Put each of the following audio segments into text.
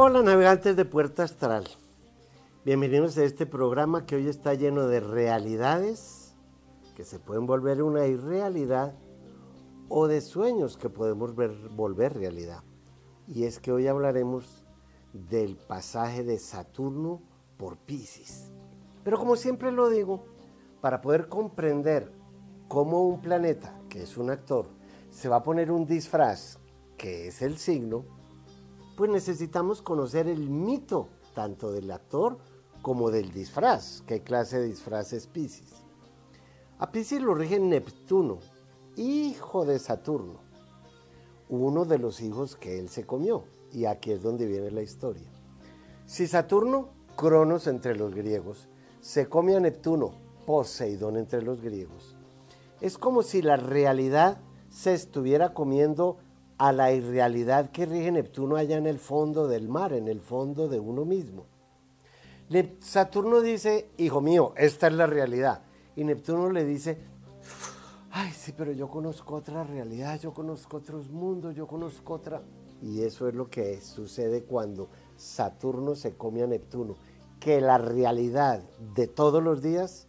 Hola navegantes de Puerta Astral. Bienvenidos a este programa que hoy está lleno de realidades que se pueden volver una irrealidad o de sueños que podemos ver, volver realidad. Y es que hoy hablaremos del pasaje de Saturno por Pisces. Pero como siempre lo digo, para poder comprender cómo un planeta, que es un actor, se va a poner un disfraz, que es el signo, pues necesitamos conocer el mito tanto del actor como del disfraz. ¿Qué clase de disfraz es Pisces? A Pisces lo rige Neptuno, hijo de Saturno, uno de los hijos que él se comió. Y aquí es donde viene la historia. Si Saturno, Cronos entre los griegos, se come a Neptuno, Poseidón entre los griegos, es como si la realidad se estuviera comiendo a la irrealidad que rige Neptuno allá en el fondo del mar, en el fondo de uno mismo. Saturno dice, hijo mío, esta es la realidad. Y Neptuno le dice, ay, sí, pero yo conozco otra realidad, yo conozco otros mundos, yo conozco otra. Y eso es lo que sucede cuando Saturno se come a Neptuno, que la realidad de todos los días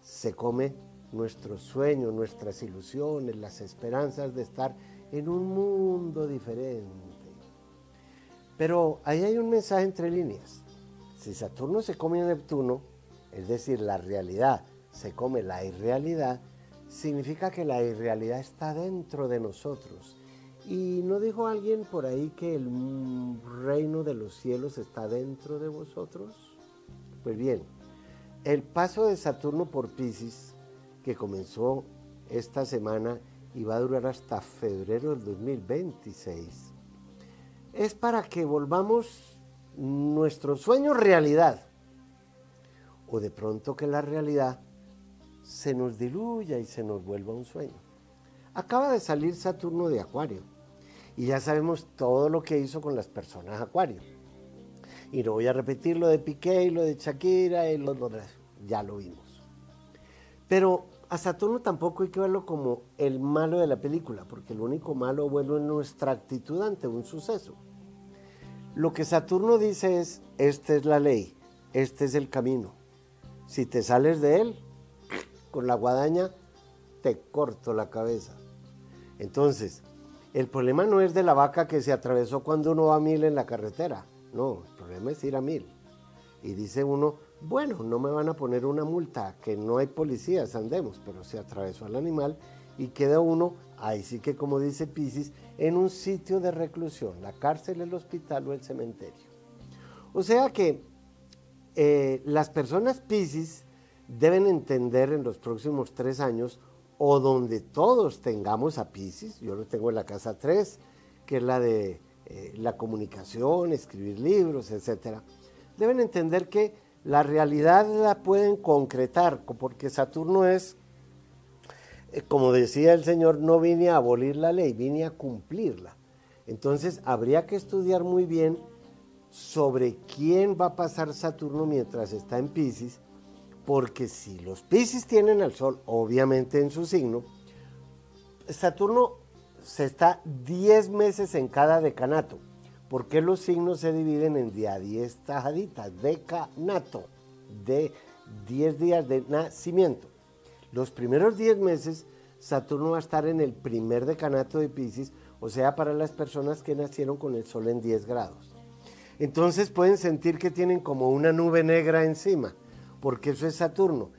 se come nuestros sueños, nuestras ilusiones, las esperanzas de estar en un mundo diferente. Pero ahí hay un mensaje entre líneas. Si Saturno se come a Neptuno, es decir, la realidad se come la irrealidad, significa que la irrealidad está dentro de nosotros. ¿Y no dijo alguien por ahí que el reino de los cielos está dentro de vosotros? Pues bien, el paso de Saturno por Pisces, que comenzó esta semana y va a durar hasta febrero del 2026, es para que volvamos nuestro sueño realidad. O de pronto que la realidad se nos diluya y se nos vuelva un sueño. Acaba de salir Saturno de Acuario y ya sabemos todo lo que hizo con las personas Acuario. Y no voy a repetir lo de Piqué y lo de Shakira y lo de... Ya lo vimos. Pero a Saturno tampoco hay que verlo como el malo de la película, porque el único malo bueno es nuestra actitud ante un suceso. Lo que Saturno dice es, esta es la ley, este es el camino. Si te sales de él, con la guadaña, te corto la cabeza. Entonces, el problema no es de la vaca que se atravesó cuando uno va a mil en la carretera. No, el problema es ir a mil. Y dice uno, bueno, no me van a poner una multa, que no hay policías, andemos, pero se atravesó al animal y queda uno, ahí sí que como dice Pisces, en un sitio de reclusión, la cárcel, el hospital o el cementerio. O sea que eh, las personas Pisces deben entender en los próximos tres años, o donde todos tengamos a Pisces, yo lo tengo en la casa 3, que es la de eh, la comunicación, escribir libros, etc., deben entender que la realidad la pueden concretar, porque Saturno es, eh, como decía el Señor, no vine a abolir la ley, vine a cumplirla. Entonces habría que estudiar muy bien sobre quién va a pasar Saturno mientras está en Pisces, porque si los Pisces tienen al Sol, obviamente en su signo, Saturno se está 10 meses en cada decanato. ¿Por qué los signos se dividen en día 10 tajaditas? Decanato, de 10 días de nacimiento. Los primeros 10 meses, Saturno va a estar en el primer decanato de Pisces, o sea, para las personas que nacieron con el Sol en 10 grados. Entonces pueden sentir que tienen como una nube negra encima, porque eso es Saturno.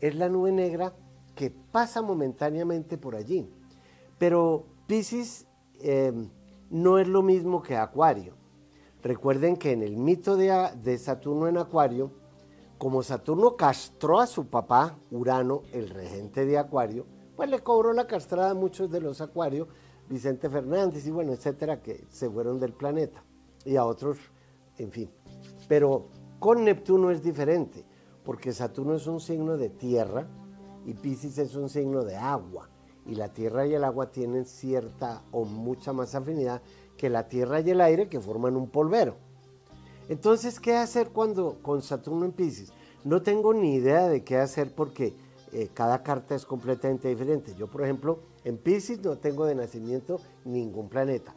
Es la nube negra que pasa momentáneamente por allí. Pero Pisces... Eh, no es lo mismo que Acuario. Recuerden que en el mito de, Saturno en Acuario, como Saturno castró a su papá, Urano, el regente de Acuario, pues le cobró la castrada a muchos de los Acuarios, Vicente Fernández y bueno, etcétera, que se fueron del planeta, y a otros, en fin. Pero con Neptuno es diferente, porque Saturno es un signo de tierra y Pisces es un signo de agua y la tierra y el agua tienen cierta o mucha más afinidad que la tierra y el aire que forman un polvero. Entonces, ¿qué hacer cuando con Saturno en Pisces? No tengo ni idea de qué hacer porque eh, cada carta es completamente diferente. Yo, por ejemplo, en Pisces no tengo de nacimiento ningún planeta,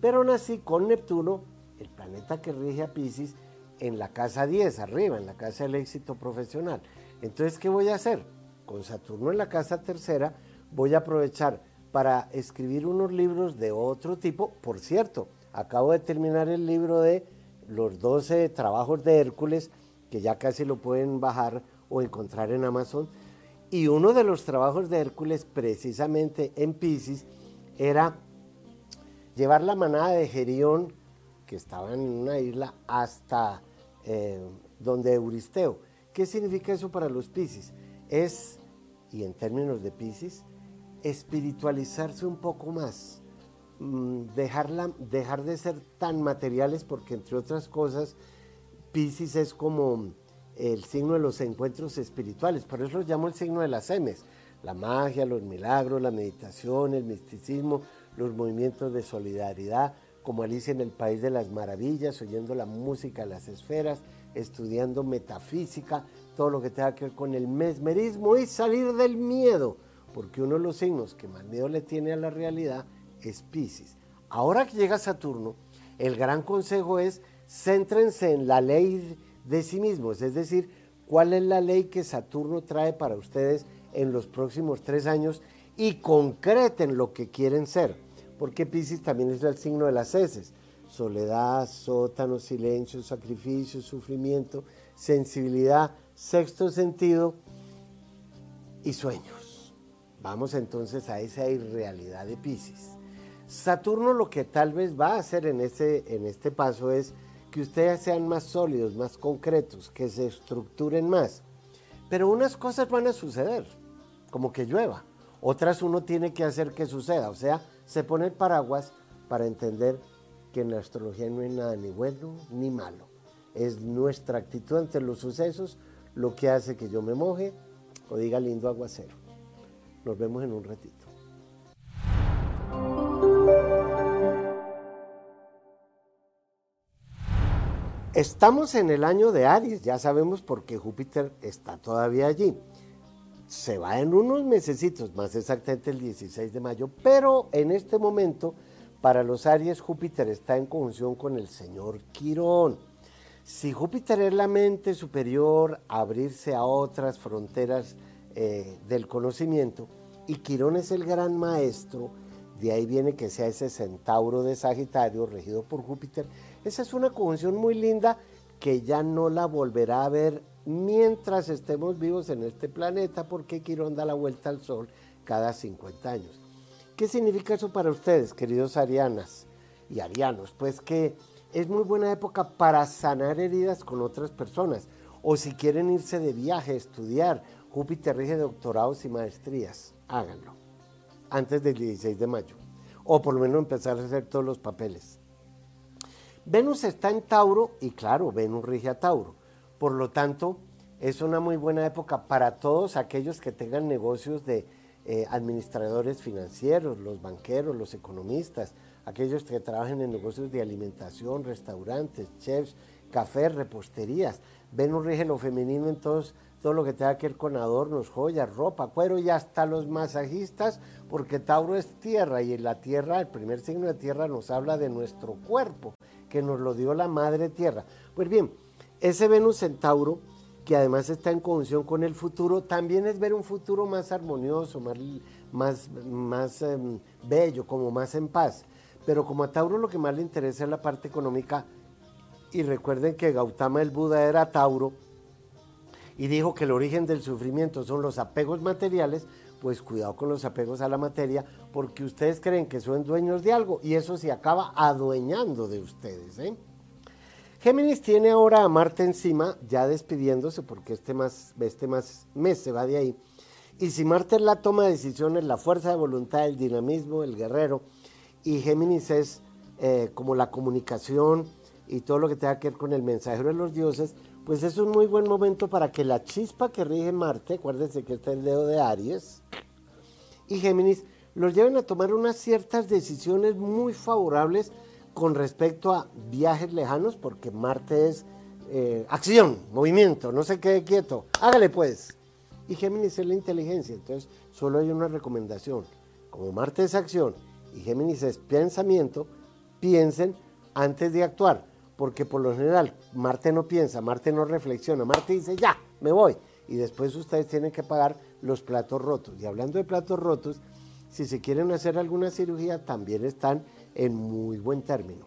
pero nací con Neptuno el planeta que rige a Pisces, en la casa 10, arriba, en la casa del éxito profesional. Entonces, ¿qué voy a hacer? Con Saturno en la casa tercera, voy a aprovechar para escribir unos libros de otro tipo. Por cierto, acabo de terminar el libro de los 12 trabajos de Hércules, que ya casi lo pueden bajar o encontrar en Amazon. Y uno de los trabajos de Hércules, precisamente en Pisces, era llevar la manada de Gerión, que estaba en una isla, hasta eh, donde Euristeo. ¿Qué significa eso para los Pisces? Es, y en términos de Pisces, espiritualizarse un poco más, mm, dejar de ser tan materiales, porque entre otras cosas, Pisces es como el signo de los encuentros espirituales, por eso lo llamo el signo de las semes, la magia, los milagros, la meditación, el misticismo, los movimientos de solidaridad, como Alicia en el País de las Maravillas, oyendo la música de las esferas, estudiando metafísica, todo lo que tenga que ver con el mesmerismo y salir del miedo, porque uno de los signos que más miedo le tiene a la realidad es Pisces. Ahora que llega Saturno, el gran consejo es céntrense en la ley de sí mismos, es decir, cuál es la ley que Saturno trae para ustedes en los próximos tres años y concreten lo que quieren ser, porque Pisces también es el signo de las heces, soledad, sótano, silencio, sacrificio, sufrimiento, sensibilidad, sexto sentido y sueños. Vamos entonces a esa irrealidad de Pisces. Saturno lo que tal vez va a hacer en este, en este paso es que ustedes sean más sólidos, más concretos, que se estructuren más. Pero unas cosas van a suceder, como que llueva. Otras uno tiene que hacer que suceda. O sea, se pone el paraguas para entender que en la astrología no hay nada ni bueno ni malo. Es nuestra actitud ante los sucesos lo que hace que yo me moje o diga lindo aguacero. Nos vemos en un ratito. Estamos en el año de Aries, ya sabemos por qué Júpiter está todavía allí. Se va en unos mesecitos, más exactamente el 16 de mayo, pero en este momento para los Aries Júpiter está en conjunción con el señor Quirón. Si Júpiter es la mente superior, abrirse a otras fronteras eh, del conocimiento, y Quirón es el gran maestro, de ahí viene que sea ese centauro de Sagitario regido por Júpiter, esa es una conjunción muy linda que ya no la volverá a ver mientras estemos vivos en este planeta porque Quirón da la vuelta al Sol cada 50 años. ¿Qué significa eso para ustedes, queridos arianas y arianos? Pues que es muy buena época para sanar heridas con otras personas o si quieren irse de viaje, estudiar, Júpiter rige doctorados y maestrías, háganlo antes del 16 de mayo o por lo menos empezar a hacer todos los papeles. Venus está en Tauro y claro, Venus rige a Tauro. Por lo tanto, es una muy buena época para todos aquellos que tengan negocios de eh, administradores financieros, los banqueros, los economistas, aquellos que trabajen en negocios de alimentación, restaurantes, chefs, cafés, reposterías. Venus rige lo femenino en todos, todo lo que tenga que ver con adornos, joyas, ropa, cuero y hasta los masajistas, porque Tauro es tierra y en la tierra, el primer signo de tierra nos habla de nuestro cuerpo que nos lo dio la madre tierra. Pues bien, ese Venus Centauro, que además está en conjunción con el futuro, también es ver un futuro más armonioso, más, más, más em, bello, como más en paz. Pero como a Tauro lo que más le interesa es la parte económica, y recuerden que Gautama el Buda era Tauro, y dijo que el origen del sufrimiento son los apegos materiales, pues cuidado con los apegos a la materia, porque ustedes creen que son dueños de algo y eso se acaba adueñando de ustedes. ¿eh? Géminis tiene ahora a Marte encima, ya despidiéndose, porque este, más, este más mes se va de ahí. Y si Marte es la toma de decisiones, la fuerza de voluntad, el dinamismo, el guerrero, y Géminis es eh, como la comunicación y todo lo que tenga que ver con el mensajero de los dioses, pues es un muy buen momento para que la chispa que rige Marte, acuérdense que está el dedo de Aries, y Géminis, los lleven a tomar unas ciertas decisiones muy favorables con respecto a viajes lejanos, porque Marte es eh, acción, movimiento, no se quede quieto, hágale pues. Y Géminis es la inteligencia, entonces solo hay una recomendación. Como Marte es acción y Géminis es pensamiento, piensen antes de actuar porque por lo general Marte no piensa, Marte no reflexiona, Marte dice, ya, me voy. Y después ustedes tienen que pagar los platos rotos. Y hablando de platos rotos, si se quieren hacer alguna cirugía, también están en muy buen término.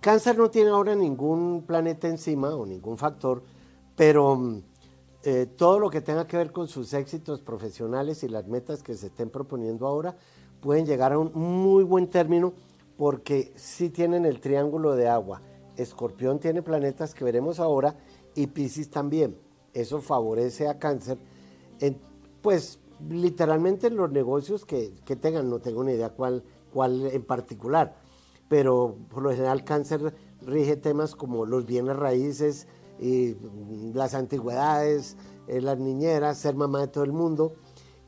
Cáncer no tiene ahora ningún planeta encima o ningún factor, pero mm, eh, todo lo que tenga que ver con sus éxitos profesionales y las metas que se estén proponiendo ahora pueden llegar a un muy buen término porque sí tienen el triángulo de agua. Escorpión tiene planetas que veremos ahora y Pisces también. Eso favorece a cáncer. pues literalmente en los negocios que, tengan, no tengo ni idea cuál, cuál en particular, pero por lo general cáncer rige temas como los bienes raíces, y las antigüedades, eh, las niñeras, ser mamá de todo el mundo,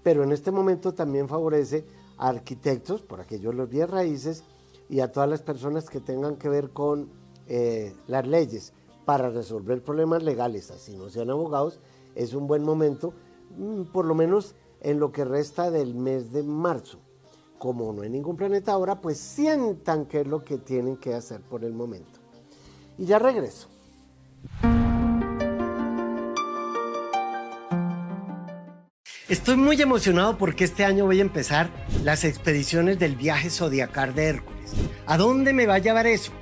pero en este momento también favorece a arquitectos, por aquellos los bienes raíces, y a todas las personas que tengan que ver con eh, las leyes para resolver problemas legales, así no sean abogados, es un buen momento, mm, por lo menos en lo que resta del mes de marzo. Como no hay ningún planeta ahora, pues sientan que es lo que tienen que hacer por el momento. Y ya regreso. Estoy muy emocionado porque este año voy a empezar las expediciones del viaje zodiacal de Hércules. ¿A dónde me va a llevar eso?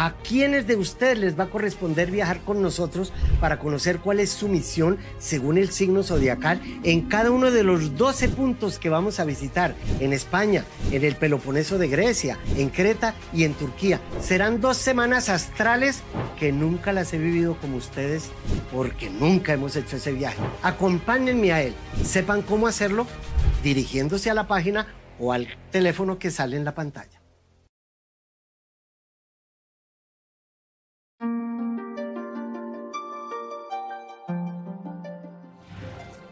¿A quiénes de ustedes les va a corresponder viajar con nosotros para conocer cuál es su misión según el signo zodiacal en cada uno de los 12 puntos que vamos a visitar en España, en el Peloponeso de Grecia, en Creta y en Turquía? Serán dos semanas astrales que nunca las he vivido como ustedes porque nunca hemos hecho ese viaje. Acompáñenme a él, sepan cómo hacerlo dirigiéndose a la página o al teléfono que sale en la pantalla.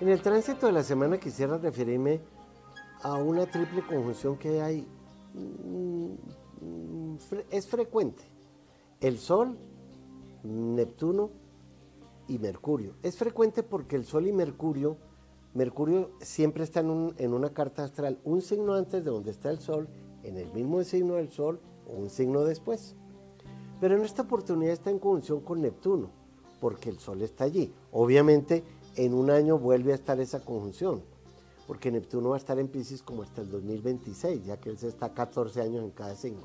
En el tránsito de la semana quisiera referirme a una triple conjunción que hay, mm, es frecuente. El Sol, Neptuno y Mercurio. Es frecuente porque el Sol y Mercurio, Mercurio siempre está en, en una carta astral, un signo antes de donde está el Sol, en el mismo signo del Sol o un signo después. Pero en esta oportunidad está en conjunción con Neptuno, porque el Sol está allí. Obviamente en un año vuelve a estar esa conjunción, porque Neptuno va a estar en Pisces como hasta el 2026, ya que él se está 14 años en cada signo.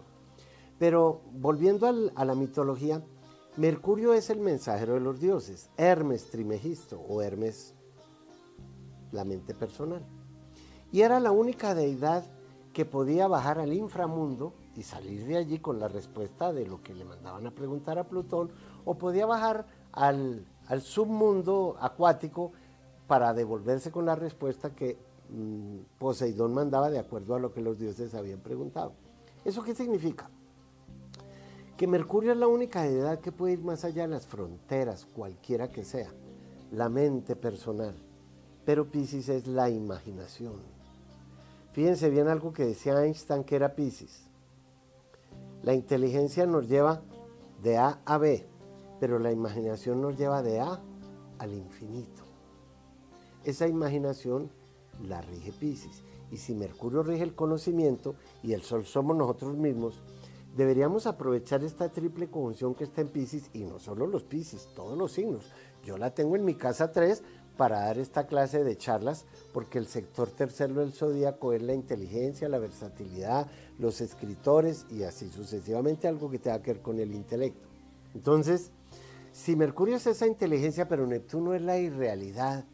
Pero volviendo a la mitología, Mercurio es el mensajero de los dioses, Hermes Trimegisto o Hermes la mente personal. Y era la única deidad que podía bajar al inframundo y salir de allí con la respuesta de lo que le mandaban a preguntar a Plutón, o podía bajar al al submundo acuático para devolverse con la respuesta que mm, Poseidón mandaba de acuerdo a lo que los dioses habían preguntado. ¿Eso qué significa? Que Mercurio es la única deidad que puede ir más allá de las fronteras, cualquiera que sea, la mente personal. Pero Pisces es la imaginación. Fíjense bien algo que decía Einstein que era Pisces. La inteligencia nos lleva de A a B, pero la imaginación nos lleva de A al infinito. Esa imaginación la rige Pisces. Y si Mercurio rige el conocimiento y el Sol somos nosotros mismos, deberíamos aprovechar esta triple conjunción que está en Pisces y no solo los Pisces, todos los signos. Yo la tengo en mi casa 3 para dar esta clase de charlas porque el sector tercero del zodíaco es la inteligencia, la versatilidad, los escritores y así sucesivamente algo que tenga que ver con el intelecto. Entonces, si Mercurio es esa inteligencia, pero Neptuno es la irrealidad,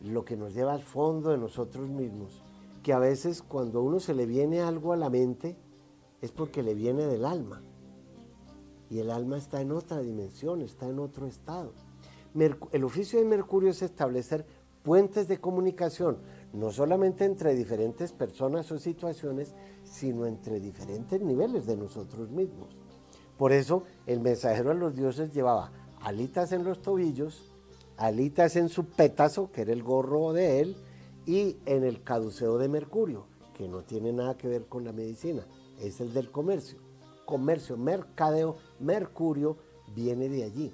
lo que nos lleva al fondo de nosotros mismos, que a veces cuando a uno se le viene algo a la mente, es porque le viene del alma. Y el alma está en otra dimensión, está en otro estado. el oficio de Mercurio es establecer puentes de comunicación, no solamente entre diferentes personas o situaciones, sino entre diferentes niveles de nosotros mismos. Por eso el mensajero de los dioses llevaba alitas en los tobillos, alitas en su pétaso, que era el gorro de él, y en el caduceo de Mercurio, que no tiene nada que ver con la medicina, es el del comercio. Comercio, mercadeo, Mercurio viene de allí.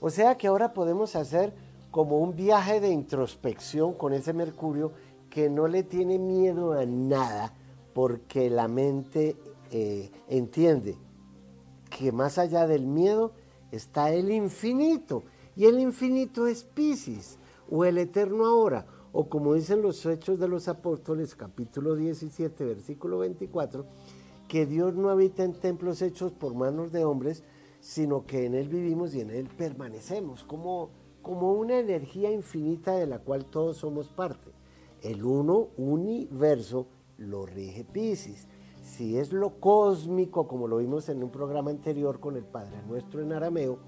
O sea que ahora podemos hacer como un viaje de introspección con ese Mercurio que no le tiene miedo a nada porque la mente eh, entiende que más allá del miedo está el infinito. Y el infinito es Pisces, o el eterno ahora, o como dicen los Hechos de los Apóstoles, capítulo 17, versículo 24, que Dios no habita en templos hechos por manos de hombres, sino que en Él vivimos y en Él permanecemos, como, como una energía infinita de la cual todos somos parte. El uno universo lo rige Pisces. Si es lo cósmico, como lo vimos en un programa anterior con el Padre Nuestro en arameo,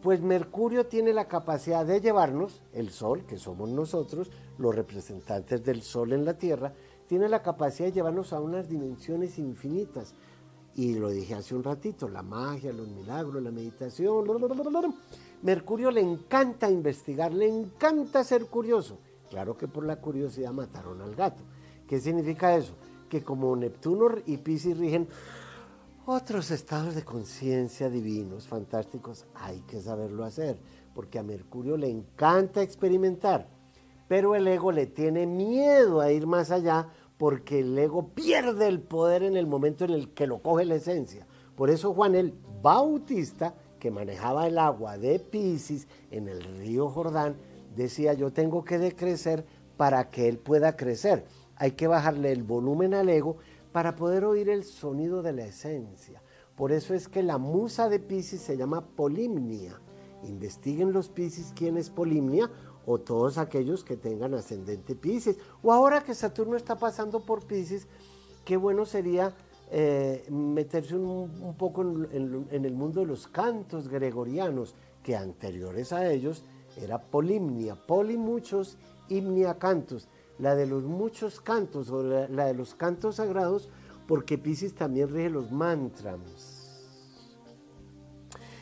pues Mercurio tiene la capacidad de llevarnos, el Sol, que somos nosotros, los representantes del Sol en la Tierra, tiene la capacidad de llevarnos a unas dimensiones infinitas. Y lo dije hace un ratito, la magia, los milagros, la meditación. Mercurio le encanta investigar, le encanta ser curioso. Claro que por la curiosidad mataron al gato. ¿Qué significa eso? Que como Neptuno y Pisces rigen otros estados de conciencia divinos, fantásticos, hay que saberlo hacer, porque a Mercurio le encanta experimentar, pero el ego le tiene miedo a ir más allá porque el ego pierde el poder en el momento en el que lo coge la esencia. Por eso Juan el Bautista, que manejaba el agua de Pisces en el río Jordán, decía yo tengo que decrecer para que él pueda crecer. Hay que bajarle el volumen al ego para poder oír el sonido de la esencia. Por eso es que la musa de Pisces se llama Polimnia. Investiguen los Pisces quién es Polimnia o todos aquellos que tengan ascendente Pisces. O ahora que Saturno está pasando por Pisces, qué bueno sería eh, meterse un, poco en, en, el mundo de los cantos gregorianos, que anteriores a ellos era Polimnia, poli muchos, himnia cantos la de los muchos cantos o la, de los cantos sagrados, porque Pisces también rige los mantras.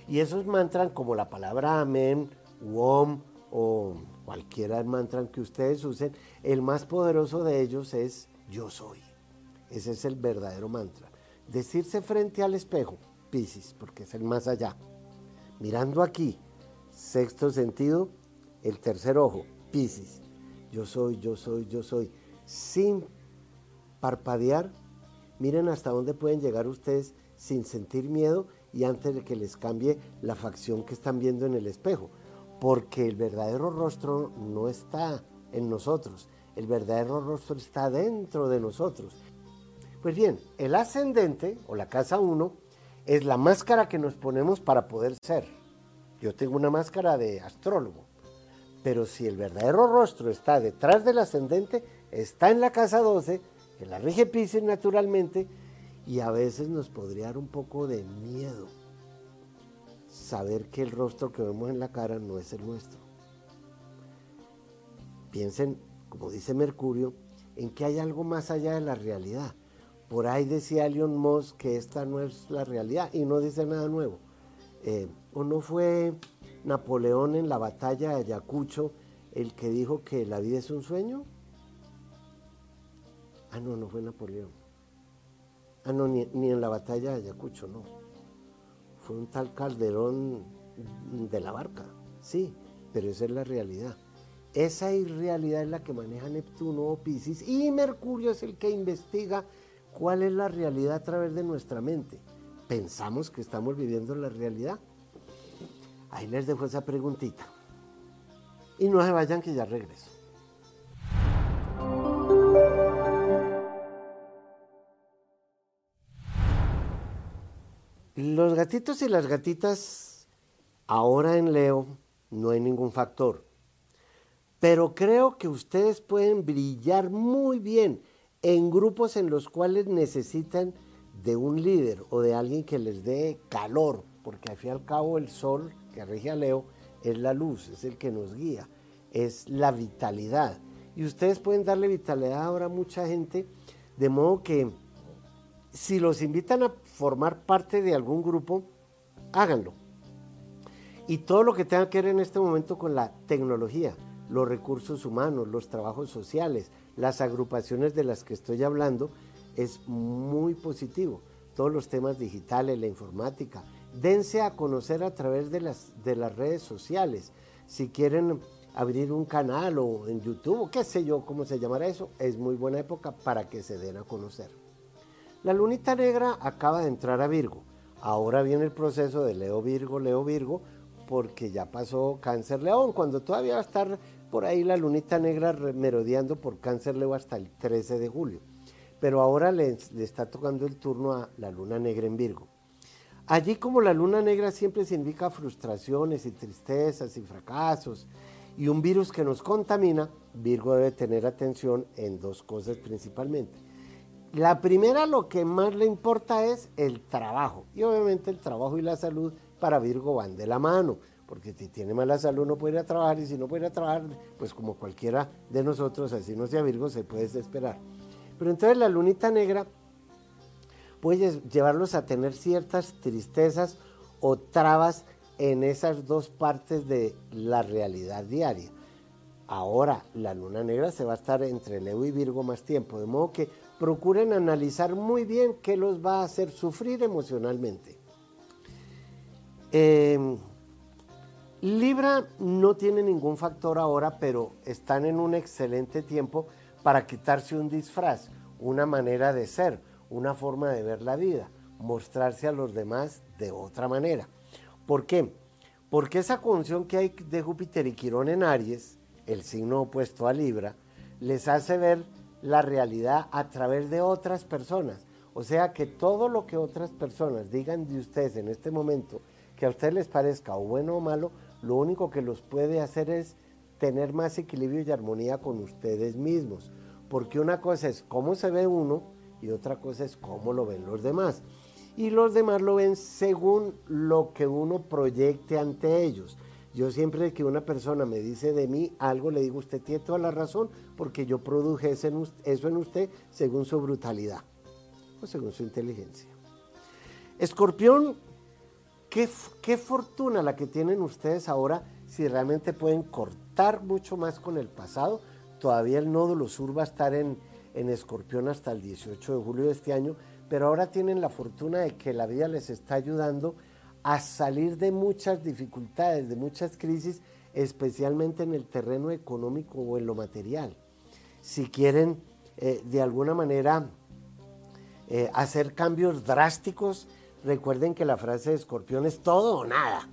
Y esos mantras, como la palabra amén, om o cualquiera mantra que ustedes usen, el más poderoso de ellos es yo soy. Ese es el verdadero mantra. Decirse frente al espejo, Pisces, porque es el más allá. Mirando aquí, sexto sentido, el tercer ojo, Pisces yo soy, yo soy, yo soy, sin parpadear. Miren hasta dónde pueden llegar ustedes sin sentir miedo y antes de que les cambie la facción que están viendo en el espejo. Porque el verdadero rostro no está en nosotros, el verdadero rostro está dentro de nosotros. Pues bien, el ascendente o la casa 1 es la máscara que nos ponemos para poder ser. Yo tengo una máscara de astrólogo. Pero si el verdadero rostro está detrás del ascendente, está en la casa 12, que la rige Pisces naturalmente, y a veces nos podría dar un poco de miedo saber que el rostro que vemos en la cara no es el nuestro. Piensen, como dice Mercurio, en que hay algo más allá de la realidad. Por ahí decía Leon Moss que esta no es la realidad y no dice nada nuevo. Eh, ¿O no fue Napoleón en la batalla de Ayacucho el que dijo que la vida es un sueño? Ah, no, no fue Napoleón. Ah, no, ni, en la batalla de Ayacucho, no. Fue un tal Calderón de la barca, sí, pero esa es la realidad. Esa irrealidad es la que maneja Neptuno o Pisces y Mercurio es el que investiga cuál es la realidad a través de nuestra mente. Pensamos que estamos viviendo la realidad, Ahí les dejo esa preguntita. Y no se vayan que ya regreso. Los gatitos y las gatitas, ahora en Leo, no hay ningún factor. Pero creo que ustedes pueden brillar muy bien en grupos en los cuales necesitan de un líder o de alguien que les dé calor, porque al fin y al cabo el sol que rige a Leo es la luz, es el que nos guía, es la vitalidad. Y ustedes pueden darle vitalidad ahora a mucha gente, de modo que si los invitan a formar parte de algún grupo, háganlo. Y todo lo que tenga que ver en este momento con la tecnología, los recursos humanos, los trabajos sociales, las agrupaciones de las que estoy hablando, es muy positivo. Todos los temas digitales, la informática, dense a conocer a través de las, de las redes sociales. Si quieren abrir un canal o en YouTube o qué sé yo cómo se llamará eso, es muy buena época para que se den a conocer. La lunita negra acaba de entrar a Virgo. Ahora viene el proceso de Leo Virgo, Leo Virgo, porque ya pasó Cáncer León, cuando todavía va a estar por ahí la lunita negra merodeando por Cáncer Leo hasta el 13 de julio. Pero ahora le, le está tocando el turno a la luna negra en Virgo. Allí como la luna negra siempre significa frustraciones y tristezas y fracasos y un virus que nos contamina, Virgo debe tener atención en dos cosas principalmente. La primera, lo que más le importa es el trabajo. Y obviamente el trabajo y la salud para Virgo van de la mano, porque si tiene mala salud no puede trabajar y si no puede trabajar, pues como cualquiera de nosotros, así no sea Virgo, se puede desesperar. Pero entonces la lunita negra puede llevarlos a tener ciertas tristezas o trabas en esas dos partes de la realidad diaria. Ahora, la luna negra se va a estar entre Leo y Virgo más tiempo, de modo que procuren analizar muy bien qué los va a hacer sufrir emocionalmente. Em, Libra no tiene ningún factor ahora, pero están en un excelente tiempo para quitarse un disfraz, una manera de ser, una forma de ver la vida, mostrarse a los demás de otra manera. ¿Por qué? Porque esa conjunción que hay de Júpiter y Quirón en Aries, el signo opuesto a Libra, les hace ver la realidad a través de otras personas. O sea que todo lo que otras personas digan de ustedes en este momento, que a ustedes les parezca o bueno o malo, lo único que los puede hacer es tener más equilibrio y armonía con ustedes mismos. Porque una cosa es cómo se ve uno y otra cosa es cómo lo ven los demás. Y los demás lo ven según lo que uno proyecte ante ellos. Yo siempre que una persona me dice de mí algo, le digo, usted tiene toda la razón, porque yo produje eso en usted según su brutalidad o según su inteligencia. Escorpión, qué, qué fortuna la que tienen ustedes ahora si realmente pueden cortar mucho más con el pasado. Todavía el nódulo sur va a estar en, en Escorpión hasta el 18 de julio de este año, pero ahora tienen la fortuna de que la vida les está ayudando a salir de muchas dificultades, de muchas crisis, especialmente en el terreno económico o en lo material. Si quieren eh, de alguna manera eh, hacer cambios drásticos, recuerden que la frase de escorpión es todo o nada,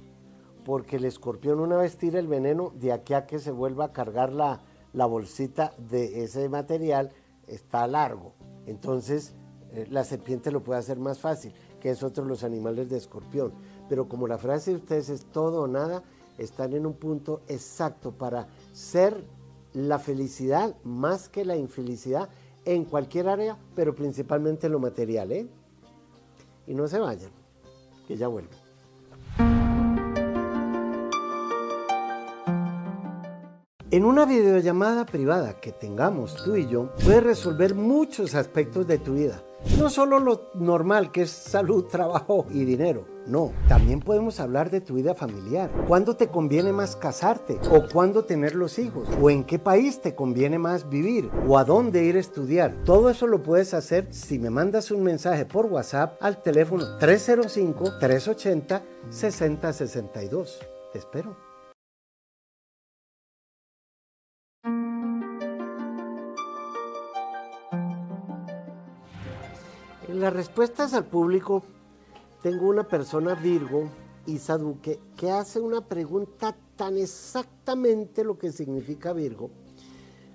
porque el escorpión una vez tira el veneno, de aquí a que se vuelva a cargar la, la bolsita de ese material, está largo. Entonces, eh, la serpiente lo puede hacer más fácil, que es otro de los animales de escorpión pero como la frase de ustedes es todo o nada, están en un punto exacto para ser la felicidad más que la infelicidad en cualquier área, pero principalmente en lo material. ¿eh? Y no se vayan, que ya vuelvo. En una videollamada privada que tengamos tú y yo, puedes resolver muchos aspectos de tu vida. No solo lo normal que es salud, trabajo y dinero. No, también podemos hablar de tu vida familiar. ¿Cuándo te conviene más casarte? ¿O cuándo tener los hijos? ¿O en qué país te conviene más vivir? ¿O a dónde ir a estudiar? Todo eso lo puedes hacer si me mandas un mensaje por WhatsApp al teléfono 305-380-6062. Te espero. En las respuestas al público tengo una persona Virgo, Isa Duque, que hace una pregunta tan exactamente lo que significa Virgo.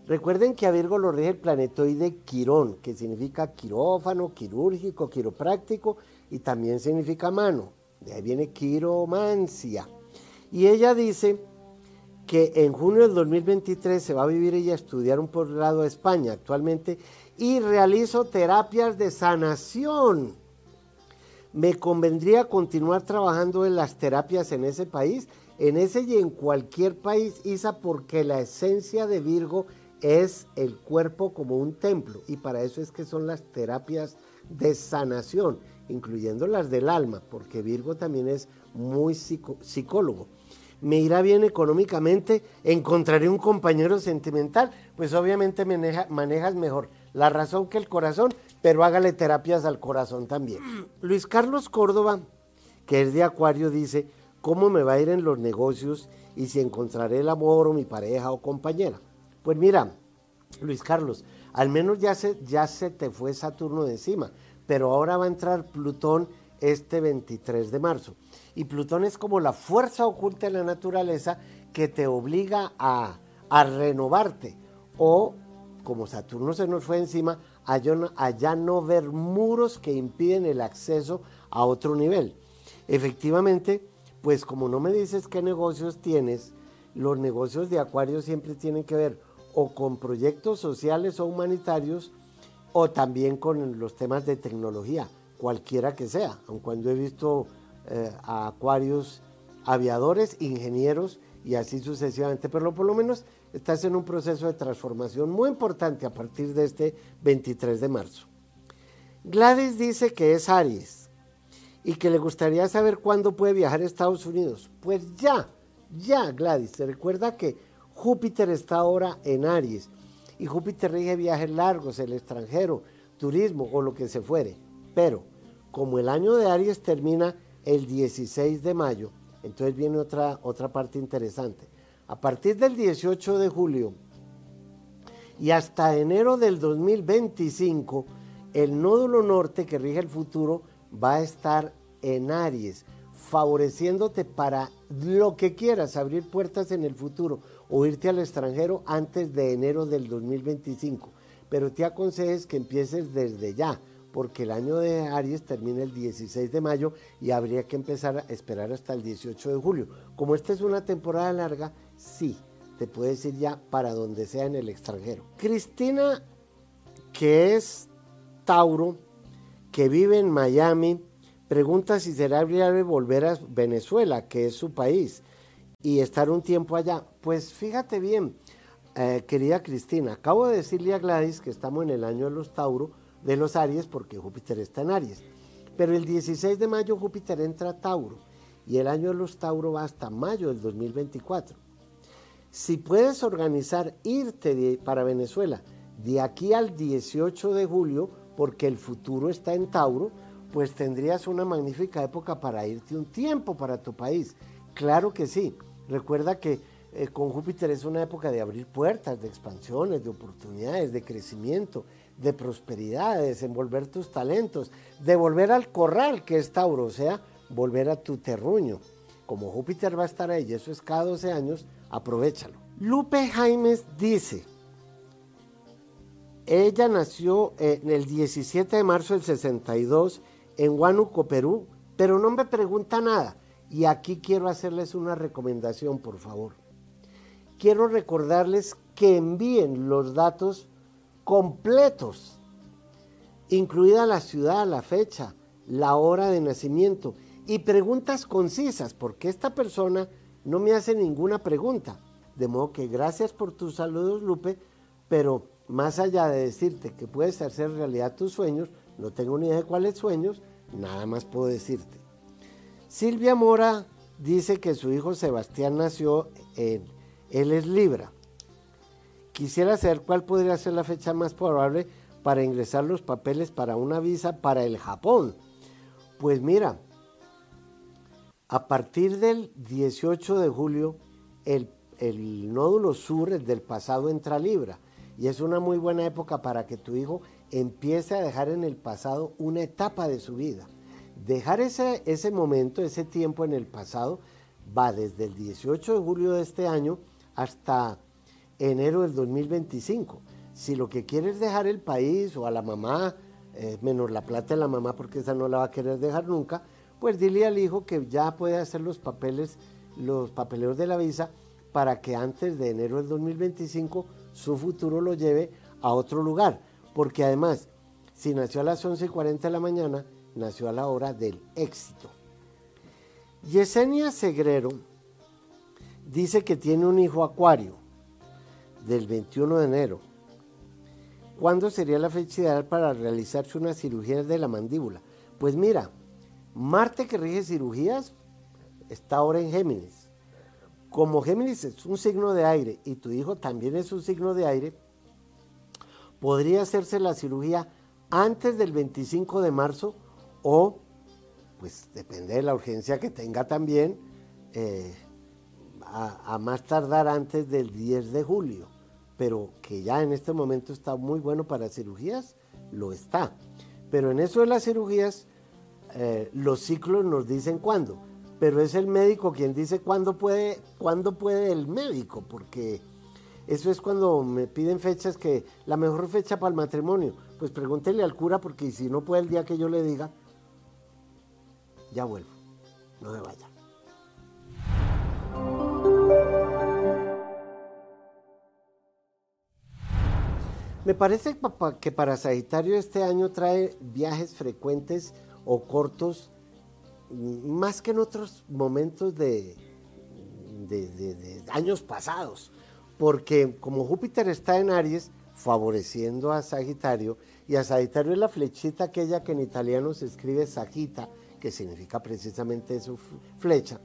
Recuerden que a Virgo lo rige el planetoide Quirón, que significa quirófano, quirúrgico, quiropráctico y también significa mano. De ahí viene quiromancia. Y ella dice que en junio del 2023 se va a vivir ella a estudiar un posgrado a España actualmente y realizo terapias de sanación. Me convendría continuar trabajando en las terapias en ese país, en ese y en cualquier país, Isa, porque la esencia de Virgo es el cuerpo como un templo y para eso es que son las terapias de sanación, incluyendo las del alma, porque Virgo también es muy psicólogo. Me irá bien económicamente, encontraré un compañero sentimental, pues obviamente manejas mejor la razón que el corazón, pero hágale terapias al corazón también. Luis Carlos Córdoba, que es de Acuario, dice, ¿cómo me va a ir en los negocios y si encontraré el amor o mi pareja o compañera? Pues mira, Luis Carlos, al menos ya se, ya se te fue Saturno de encima, pero ahora va a entrar Plutón este 23 de marzo. Y Plutón es como la fuerza oculta de la naturaleza que te obliga a, renovarte o, como Saturno se nos fue encima, a ya no ver muros que impiden el acceso a otro nivel. Efectivamente, pues como no me dices qué negocios tienes, los negocios de Acuario siempre tienen que ver o con proyectos sociales o humanitarios o también con los temas de tecnología, cualquiera que sea, aun cuando he visto eh, a acuarios aviadores, ingenieros y así sucesivamente, pero por lo menos estás en un proceso de transformación muy importante a partir de este 23 de marzo. Gladys dice que es Aries y que le gustaría saber cuándo puede viajar a Estados Unidos. Pues ya, ya Gladys, se recuerda que Júpiter está ahora en Aries y Júpiter rige viajes largos, el extranjero, turismo o lo que se fuere. Pero como el año de Aries termina el 16 de mayo, entonces viene otra, otra parte interesante. A partir del 18 de julio y hasta enero del 2025, el nódulo norte que rige el futuro va a estar en Aries, favoreciéndote para lo que quieras, abrir puertas en el futuro o irte al extranjero antes de enero del 2025. Pero te aconsejes que empieces desde ya, porque el año de Aries termina el 16 de mayo y habría que empezar a esperar hasta el 18 de julio. Como esta es una temporada larga, sí, te puedes ir ya para donde sea en el extranjero. Cristina, que es Tauro, que vive en Miami, pregunta si será viable volver a Venezuela, que es su país y estar un tiempo allá. Pues fíjate bien, eh, querida Cristina, acabo de decirle a Gladys que estamos en el año de los Tauro, de los Aries, porque Júpiter está en Aries. Pero el 16 de mayo Júpiter entra a Tauro y el año de los Tauro va hasta mayo del 2024. Si puedes organizar irte para Venezuela de aquí al 18 de julio, porque el futuro está en Tauro, pues tendrías una magnífica época para irte un tiempo para tu país. Claro que sí. Recuerda que eh, con Júpiter es una época de abrir puertas, de expansiones, de oportunidades, de crecimiento, de prosperidad, de desenvolver tus talentos, de volver al corral que es Tauro, o sea, volver a tu terruño. Como Júpiter va a estar ahí, eso es cada 12 años, aprovechalo. Lupe Jaimes dice, ella nació en el 17 de marzo del 62 en Huánuco, Perú, pero no me pregunta nada. Y aquí quiero hacerles una recomendación, por favor. Quiero recordarles que envíen los datos completos, incluida la ciudad, la fecha, la hora de nacimiento y preguntas concisas, porque esta persona no me hace ninguna pregunta. De modo que gracias por tus saludos, Lupe, pero más allá de decirte que puedes hacer realidad tus sueños, no tengo ni idea de cuáles sueños, nada más puedo decirte Silvia Mora dice que su hijo Sebastián nació en, él es Libra. Quisiera saber cuál podría ser la fecha más probable para ingresar los papeles para una visa para el Japón. Pues mira, a partir del 18 de julio, el, el nódulo sur del pasado entra Libra y es una muy buena época para que tu hijo empiece a dejar en el pasado una etapa de su vida. Dejar ese, ese momento, ese tiempo en el pasado, va desde el 18 de julio de este año hasta enero del 2025. Si lo que quieres es dejar el país o a la mamá, eh, menos la plata de la mamá, porque esa no la va a querer dejar nunca, pues dile al hijo que ya puede hacer los papeles, los papeleos de la visa, para que antes de enero del 2025 su futuro lo lleve a otro lugar. Porque además, si nació a las 11.40 de la mañana, nació a la hora del éxito. Yesenia Segrero dice que tiene un hijo acuario del 21 de enero. ¿Cuándo sería la fecha ideal para realizarse una cirugía de la mandíbula? Pues mira, Marte que rige cirugías está ahora en Géminis. Como Géminis es un signo de aire y tu hijo también es un signo de aire, podría hacerse la cirugía antes del 25 de marzo o, pues depende de la urgencia que tenga también, eh, a, más tardar antes del 10 de julio, pero que ya en este momento está muy bueno para cirugías, lo está. Pero en eso de las cirugías, eh, los ciclos nos dicen cuándo, pero es el médico quien dice cuándo puede, cuándo puede el médico, porque eso es cuando me piden fechas que la mejor fecha para el matrimonio, pues pregúntele al cura porque si no puede el día que yo le diga, ya vuelvo, no me vaya. Me parece que para Sagitario este año trae viajes frecuentes o cortos, más que en otros momentos de, de, años pasados, porque como Júpiter está en Aries, favoreciendo a Sagitario, y a Sagitario es la flechita aquella que en italiano se escribe Sagita, que significa precisamente su flecha.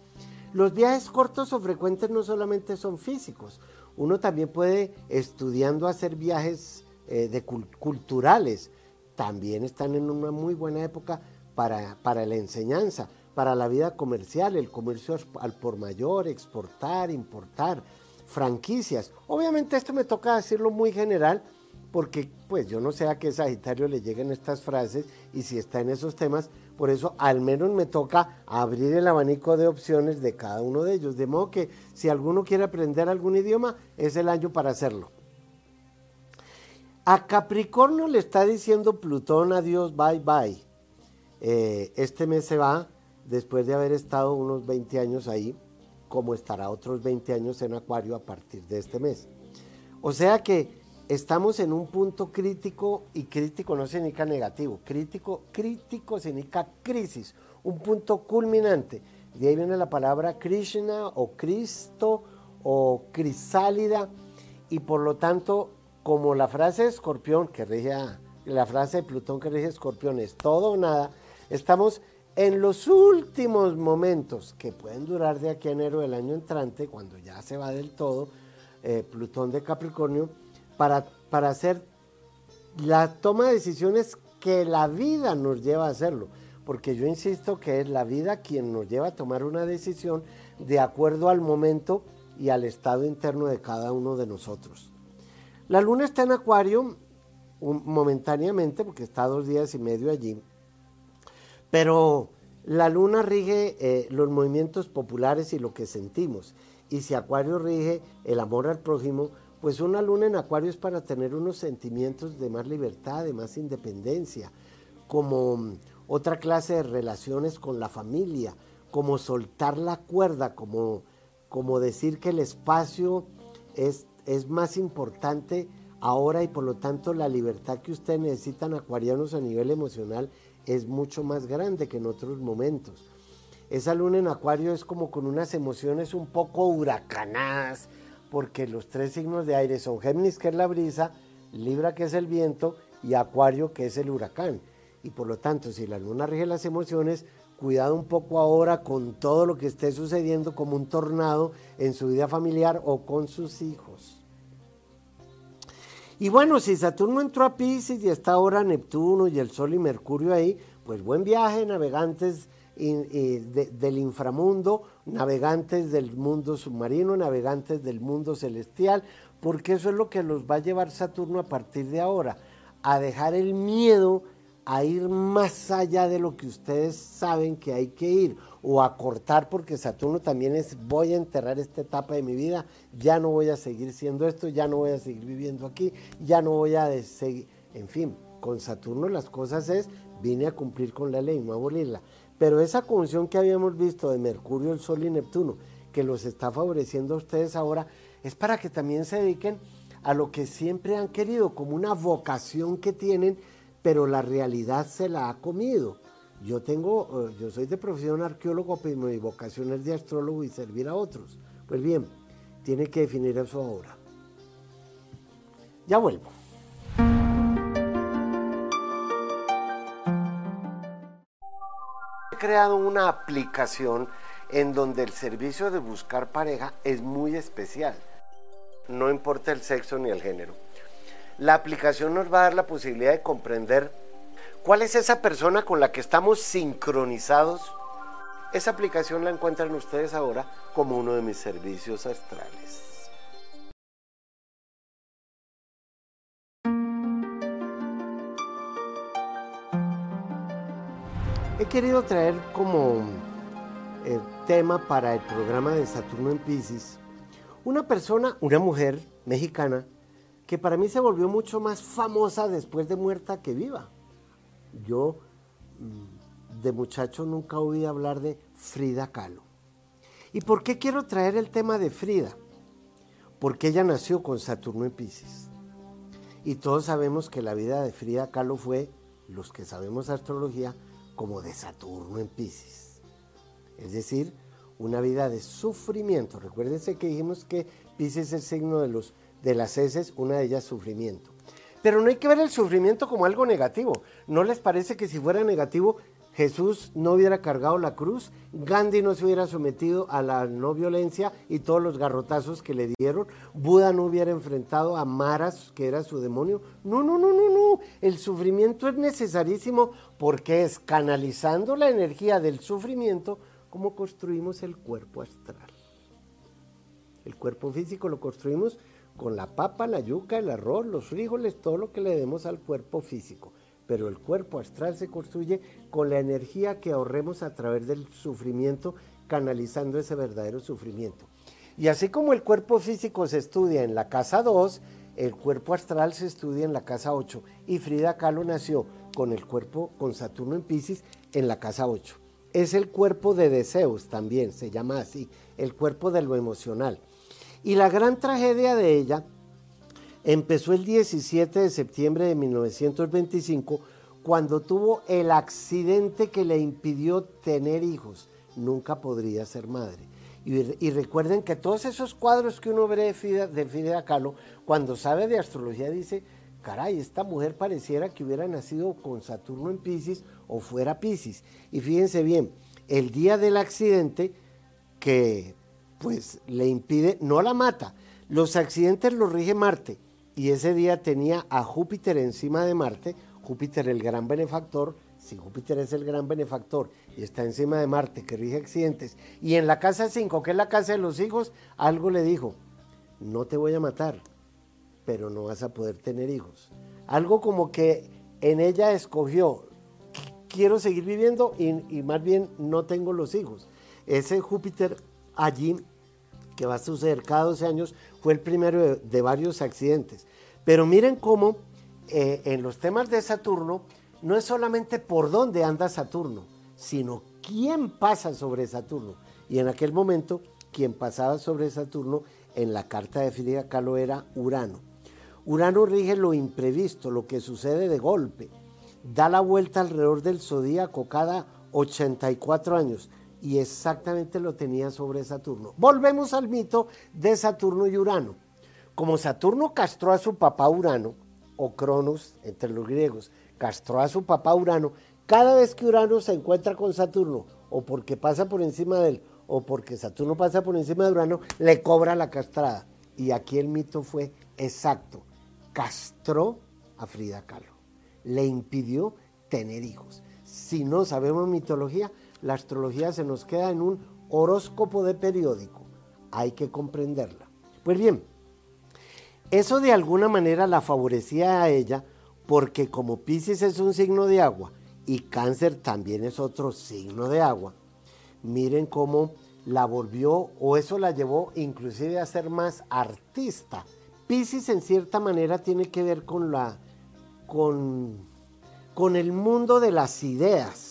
Los viajes cortos o frecuentes no solamente son físicos, uno también puede, estudiando, hacer viajes eh, de culturales, también están en una muy buena época para, para la enseñanza, para la vida comercial, el comercio al por mayor, exportar, importar, franquicias. Obviamente esto me toca decirlo muy general porque pues yo no sé a qué Sagitario le lleguen estas frases y si está en esos temas, por eso al menos me toca abrir el abanico de opciones de cada uno de ellos, de modo que si alguno quiere aprender algún idioma, es el año para hacerlo. A Capricornio le está diciendo Plutón adiós, bye bye. Eh, este mes se va después de haber estado unos 20 años ahí, como estará otros 20 años en Acuario a partir de este mes. O sea que estamos en un punto crítico y crítico no significa negativo, crítico, crítico significa crisis, un punto culminante. De ahí viene la palabra Krishna o Cristo o crisálida y por lo tanto como la frase de escorpión que rige la frase de Plutón que rige escorpión es todo o nada, estamos en los últimos momentos que pueden durar de aquí a enero del año entrante, cuando ya se va del todo eh, Plutón de Capricornio, para, para hacer la toma de decisiones que la vida nos lleva a hacerlo. Porque yo insisto que es la vida quien nos lleva a tomar una decisión de acuerdo al momento y al estado interno de cada uno de nosotros. La luna está en Acuario momentáneamente, porque está dos días y medio allí, pero la luna rige eh, los movimientos populares y lo que sentimos. Y si Acuario rige el amor al prójimo, pues una luna en Acuario es para tener unos sentimientos de más libertad, de más independencia, como otra clase de relaciones con la familia, como soltar la cuerda, como, como decir que el espacio es es más importante ahora y por lo tanto la libertad que ustedes necesitan acuarianos a nivel emocional es mucho más grande que en otros momentos. Esa luna en acuario es como con unas emociones un poco huracanadas, porque los tres signos de aire son Géminis, que es la brisa, Libra, que es el viento, y Acuario, que es el huracán. Y por lo tanto, si la luna rige las emociones, cuidado un poco ahora con todo lo que esté sucediendo como un tornado en su vida familiar o con sus hijos. Y bueno, si Saturno entró a Pisces y está ahora Neptuno y el Sol y Mercurio ahí, pues buen viaje, navegantes del inframundo, navegantes del mundo submarino, navegantes del mundo celestial, porque eso es lo que los va a llevar Saturno a partir de ahora, a dejar el miedo a ir más allá de lo que ustedes saben que hay que ir o a cortar porque Saturno también es voy a enterrar esta etapa de mi vida, ya no voy a seguir siendo esto, ya no voy a seguir viviendo aquí, ya no voy a seguir, en fin, con Saturno las cosas es vine a cumplir con la ley, no a abolirla. Pero esa conjunción que habíamos visto de Mercurio, el Sol y Neptuno, que los está favoreciendo a ustedes ahora, es para que también se dediquen a lo que siempre han querido, como una vocación que tienen pero la realidad se la ha comido. Yo tengo, eh, yo soy de profesión arqueólogo, pero mi vocación es de astrólogo y servir a otros. Pues bien, tiene que definir eso ahora. Ya vuelvo. He creado una aplicación en donde el servicio de buscar pareja es muy especial. No importa el sexo ni el género la aplicación nos va a dar la posibilidad de comprender cuál es esa persona con la que estamos sincronizados. Esa aplicación la encuentran ustedes ahora como uno de mis servicios astrales. querido traer como eh, tema para el programa de Saturno en Pisces una persona, una mujer mexicana, que para mí se volvió mucho más famosa después de muerta que viva. Yo mm, de muchacho nunca oí hablar de Frida Kahlo. ¿Y por qué quiero traer el tema de Frida? Porque ella nació con Saturno en Pisces. Y todos sabemos que la vida de Frida Kahlo fue, los que sabemos astrología, como de Saturno en Pisces. Es decir, una vida de sufrimiento. Recuérdense que dijimos que Pisces es el signo de, los, de las heces, una de ellas sufrimiento. Pero no hay que ver el sufrimiento como algo negativo. ¿No les parece que si fuera negativo Jesús no hubiera cargado la cruz, Gandhi no se hubiera sometido a la no violencia y todos los garrotazos que le dieron, Buda no hubiera enfrentado a Maras, que era su demonio. No, no, no, no, no. El sufrimiento es necesarísimo porque es canalizando la energía del sufrimiento como construimos el cuerpo astral. El cuerpo físico lo construimos con la papa, la yuca, el arroz, los frijoles, todo lo que le demos al cuerpo físico pero el cuerpo astral se construye con la energía que ahorremos a través del sufrimiento, canalizando ese verdadero sufrimiento. Y así como el cuerpo físico se estudia en la casa 2, el cuerpo astral se estudia en la casa 8. Y Frida Kahlo nació con el cuerpo, con Saturno en Pisces, en la casa 8. Es el cuerpo de deseos también, se llama así, el cuerpo de lo emocional. Y la gran tragedia de ella Empezó el 17 de septiembre de 1925 cuando tuvo el accidente que le impidió tener hijos. Nunca podría ser madre. Y, recuerden que todos esos cuadros que uno ve de Frida, Kahlo, cuando sabe de astrología dice, caray, esta mujer pareciera que hubiera nacido con Saturno en Pisces o fuera Pisces. Y fíjense bien, el día del accidente que pues le impide, no la mata, los accidentes los rige Marte y ese día tenía a Júpiter encima de Marte, Júpiter el gran benefactor, si Júpiter es el gran benefactor y está encima de Marte que rige accidentes, y en la casa 5, que es la casa de los hijos, algo le dijo, no te voy a matar, pero no vas a poder tener hijos. Algo como que en ella escogió, quiero seguir viviendo y, y más bien no tengo los hijos. Ese Júpiter allí que va a suceder cada 12 años, fue el primero de, varios accidentes. Pero miren cómo eh, en los temas de Saturno no es solamente por dónde anda Saturno, sino quién pasa sobre Saturno. Y en aquel momento, quien pasaba sobre Saturno en la carta de Frida Kahlo era Urano. Urano rige lo imprevisto, lo que sucede de golpe. Da la vuelta alrededor del zodíaco cada 84 años y exactamente lo tenía sobre Saturno. Volvemos al mito de Saturno y Urano. Como Saturno castró a su papá Urano, o Cronos entre los griegos, castró a su papá Urano, cada vez que Urano se encuentra con Saturno, o porque pasa por encima de él, o porque Saturno pasa por encima de Urano, le cobra la castrada. Y aquí el mito fue exacto. Castró a Frida Kahlo. Le impidió tener hijos. Si no sabemos mitología, la astrología se nos queda en un horóscopo de periódico. Hay que comprenderla. Pues bien, eso de alguna manera la favorecía a ella porque como Pisces es un signo de agua y Cáncer también es otro signo de agua, miren cómo la volvió o eso la llevó inclusive a ser más artista. Pisces en cierta manera tiene que ver con la con, con el mundo de las ideas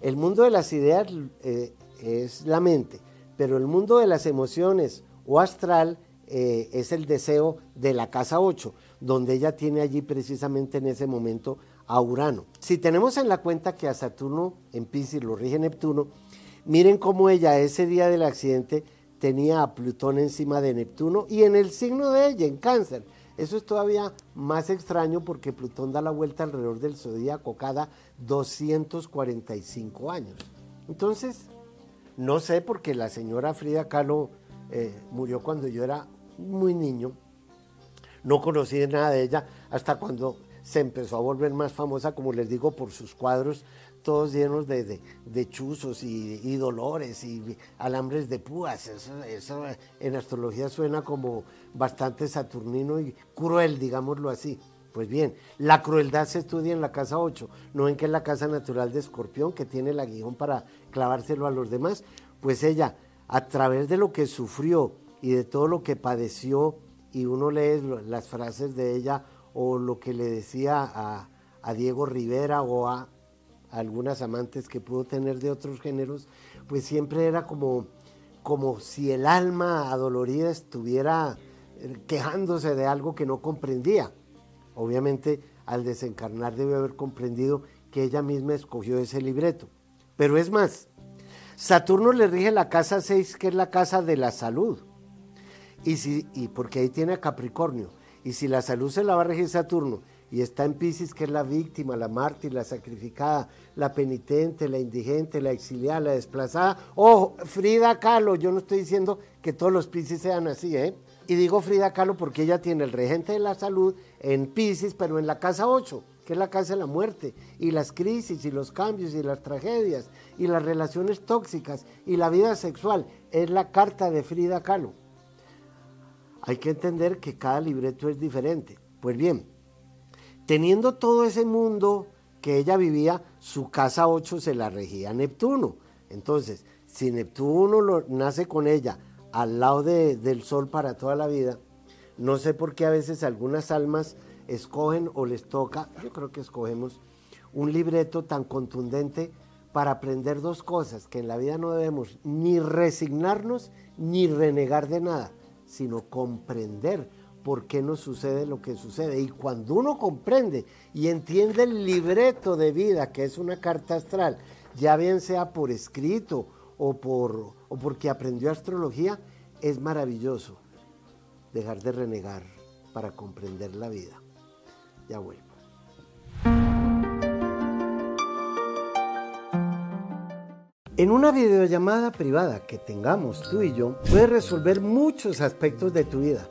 el mundo de las ideas eh, es la mente, pero el mundo de las emociones o astral eh, es el deseo de la casa 8, donde ella tiene allí precisamente en ese momento a Urano. Si tenemos en la cuenta que a Saturno en Pisces lo rige Neptuno, miren cómo ella ese día del accidente tenía a Plutón encima de Neptuno y en el signo de ella, en cáncer. Eso es todavía más extraño porque Plutón da la vuelta alrededor del zodíaco cada 245 años. Entonces, no sé porque la señora Frida Kahlo eh, murió cuando yo era muy niño. No conocí nada de ella hasta cuando se empezó a volver más famosa, como les digo, por sus cuadros todos llenos de, chuzos y, dolores y alambres de púas. Eso, en astrología suena como bastante saturnino y cruel, digámoslo así. Pues bien, la crueldad se estudia en la casa 8, no en que es la casa natural de Escorpión, que tiene el aguijón para clavárselo a los demás. Pues ella, a través de lo que sufrió y de todo lo que padeció, y uno lee las frases de ella o lo que le decía a, a Diego Rivera o a algunas amantes que pudo tener de otros géneros, pues siempre era como, como si el alma adolorida estuviera eh, quejándose de algo que no comprendía. Obviamente al desencarnar debe haber comprendido que ella misma escogió ese libreto. Pero es más, Saturno le rige la casa 6, que es la casa de la salud. Y, si, y porque ahí tiene a Capricornio. Y si la salud se la va a regir Saturno y está en Pisces, que es la víctima, la mártir, la sacrificada, la penitente, la indigente, la exiliada, la desplazada. Ojo, Frida Kahlo, yo no estoy diciendo que todos los Pisces sean así, ¿eh? Y digo Frida Kahlo porque ella tiene el regente de la salud en Pisces, pero en la casa 8, que es la casa de la muerte, y las crisis, y los cambios, y las tragedias, y las relaciones tóxicas, y la vida sexual. Es la carta de Frida Kahlo. Hay que entender que cada libreto es diferente. Pues bien, teniendo todo ese mundo que ella vivía, su casa 8 se la regía Neptuno. Entonces, si Neptuno nace con ella al lado del sol para toda la vida, no sé por qué a veces algunas almas escogen o les toca, yo creo que escogemos un libreto tan contundente para aprender dos cosas, que en la vida no debemos ni resignarnos ni renegar de nada, sino comprender por qué nos sucede lo que sucede. Y cuando uno comprende y entiende el libreto de vida, que es una carta astral, ya bien sea por escrito o, por, o porque aprendió astrología, es maravilloso dejar de renegar para comprender la vida. Ya vuelvo. En una videollamada privada que tengamos tú y yo, puedes resolver muchos aspectos de tu vida.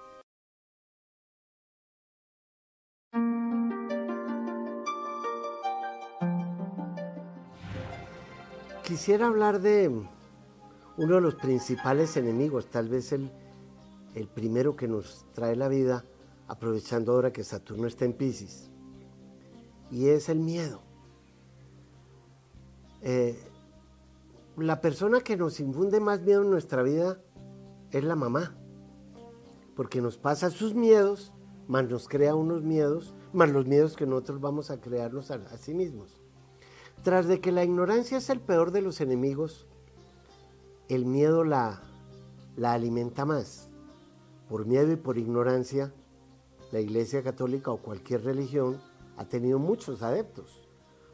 Quisiera hablar de uno de los principales enemigos, tal vez el, primero que nos trae la vida, aprovechando ahora que Saturno está en Pisces, y es el miedo. Eh, la persona que nos infunde más miedo en nuestra vida es la mamá, porque nos pasa sus miedos, más nos crea unos miedos, más los miedos que nosotros vamos a crearnos a sí mismos. Tras de que la ignorancia es el peor de los enemigos, el miedo la, la alimenta más. Por miedo y por ignorancia, la Iglesia Católica o cualquier religión ha tenido muchos adeptos,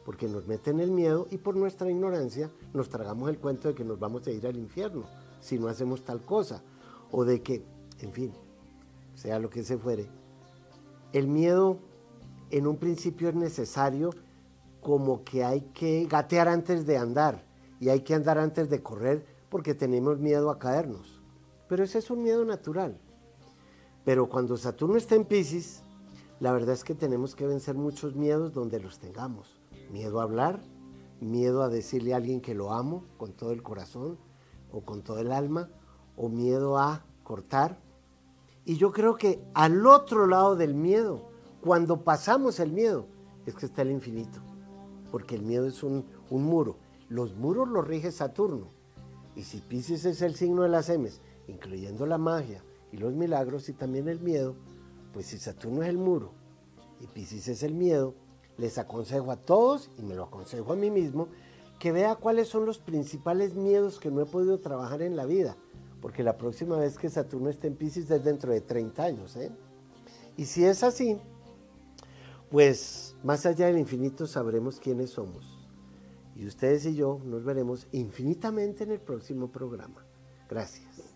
porque nos meten el miedo y por nuestra ignorancia nos tragamos el cuento de que nos vamos a ir al infierno si no hacemos tal cosa, o de que, en fin, sea lo que se fuere. El miedo en un principio es necesario como que hay que gatear antes de andar y hay que andar antes de correr porque tenemos miedo a caernos. Pero ese es un miedo natural. Pero cuando Saturno está en Pisces, la verdad es que tenemos que vencer muchos miedos donde los tengamos. Miedo a hablar, miedo a decirle a alguien que lo amo con todo el corazón o con todo el alma, o miedo a cortar. Y yo creo que al otro lado del miedo, cuando pasamos el miedo, es que está el infinito porque el miedo es un, muro. Los muros los rige Saturno. Y si Pisces es el signo de las M's, incluyendo la magia y los milagros y también el miedo, pues si Saturno es el muro y Pisces es el miedo, les aconsejo a todos, y me lo aconsejo a mí mismo, que vea cuáles son los principales miedos que no he podido trabajar en la vida. Porque la próxima vez que Saturno esté en Pisces es dentro de 30 años. ¿eh? Y si es así, pues más allá del infinito sabremos quiénes somos. Y ustedes y yo nos veremos infinitamente en el próximo programa. Gracias.